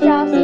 小。